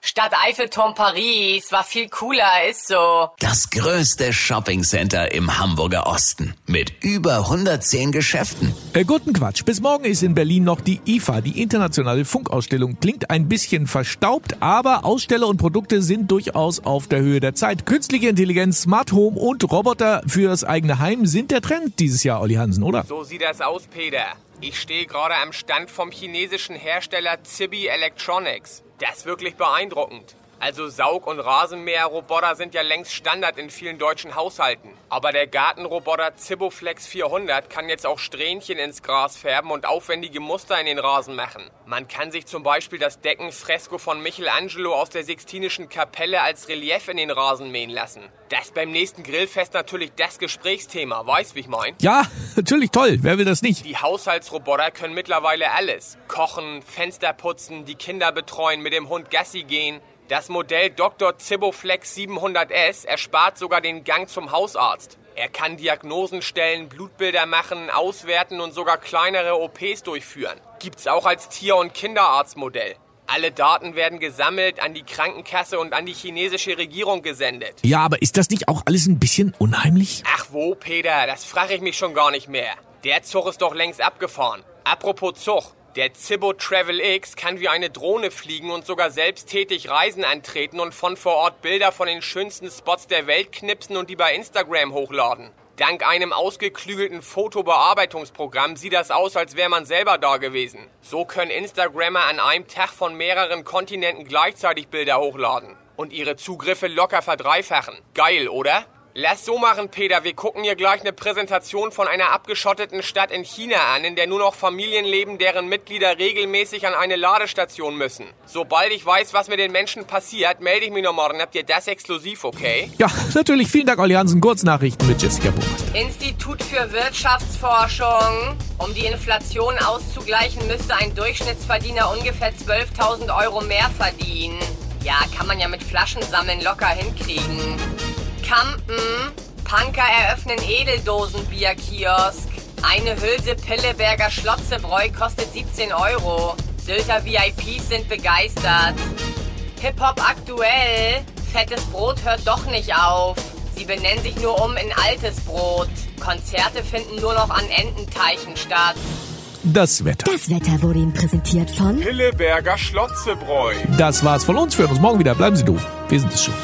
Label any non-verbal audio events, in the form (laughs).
Stadt Eiffelturm Paris war viel cooler, ist so. Das größte Shoppingcenter im Hamburger Osten mit über 110 Geschäften. Äh, guten Quatsch. Bis morgen ist in Berlin noch die IFA, die internationale Funkausstellung. Klingt ein bisschen verstaubt, aber Aussteller und Produkte sind durchaus auf der Höhe der Zeit. Künstliche Intelligenz, Smart Home und Roboter fürs eigene Heim sind der Trend dieses Jahr, Olli Hansen, oder? So sieht das aus, Peter. Ich stehe gerade am Stand vom chinesischen Hersteller Zibi Electronics. Das ist wirklich beeindruckend. Also Saug- und Rasenmäherroboter sind ja längst Standard in vielen deutschen Haushalten. Aber der Gartenroboter Ziboflex 400 kann jetzt auch Strähnchen ins Gras färben und aufwendige Muster in den Rasen machen. Man kann sich zum Beispiel das Deckenfresko von Michelangelo aus der Sixtinischen Kapelle als Relief in den Rasen mähen lassen. Das ist beim nächsten Grillfest natürlich das Gesprächsthema, weißt wie ich mein? Ja, (laughs) natürlich toll. Wer will das nicht? Die Haushaltsroboter können mittlerweile alles. Kochen, Fenster putzen, die Kinder betreuen, mit dem Hund Gassi gehen. Das Modell Dr. Ziboflex 700S erspart sogar den Gang zum Hausarzt. Er kann Diagnosen stellen, Blutbilder machen, auswerten und sogar kleinere OPs durchführen. Gibt's auch als Tier- und Kinderarztmodell. Alle Daten werden gesammelt, an die Krankenkasse und an die chinesische Regierung gesendet. Ja, aber ist das nicht auch alles ein bisschen unheimlich? Ach wo, Peter, das frage ich mich schon gar nicht mehr. Der Zug ist doch längst abgefahren. Apropos Zug. Der Zibbo Travel X kann wie eine Drohne fliegen und sogar selbsttätig Reisen antreten und von vor Ort Bilder von den schönsten Spots der Welt knipsen und die bei Instagram hochladen. Dank einem ausgeklügelten Fotobearbeitungsprogramm sieht das aus, als wäre man selber da gewesen. So können Instagrammer an einem Tag von mehreren Kontinenten gleichzeitig Bilder hochladen und ihre Zugriffe locker verdreifachen. Geil, oder? Lass so machen, Peter. Wir gucken hier gleich eine Präsentation von einer abgeschotteten Stadt in China an, in der nur noch Familien leben, deren Mitglieder regelmäßig an eine Ladestation müssen. Sobald ich weiß, was mit den Menschen passiert, melde ich mich noch morgen. Habt ihr das exklusiv, okay? Ja, natürlich. Vielen Dank, Olli Hansen. Kurznachrichten mit Jessica Burmeister. Institut für Wirtschaftsforschung. Um die Inflation auszugleichen, müsste ein Durchschnittsverdiener ungefähr 12.000 Euro mehr verdienen. Ja, kann man ja mit Flaschensammeln locker hinkriegen. Kampen. Punker eröffnen Edeldosenbierkiosk. Eine Hülse Pilleberger Schlotzebräu kostet 17 Euro. Sylter VIPs sind begeistert. Hip-Hop aktuell. Fettes Brot hört doch nicht auf. Sie benennen sich nur um in altes Brot. Konzerte finden nur noch an Ententeichen statt. Das Wetter. Das Wetter wurde Ihnen präsentiert von Pilleberger Schlotzebräu. Das war's von uns. Wir hören uns morgen wieder. Bleiben Sie doof. Wir sind es schon.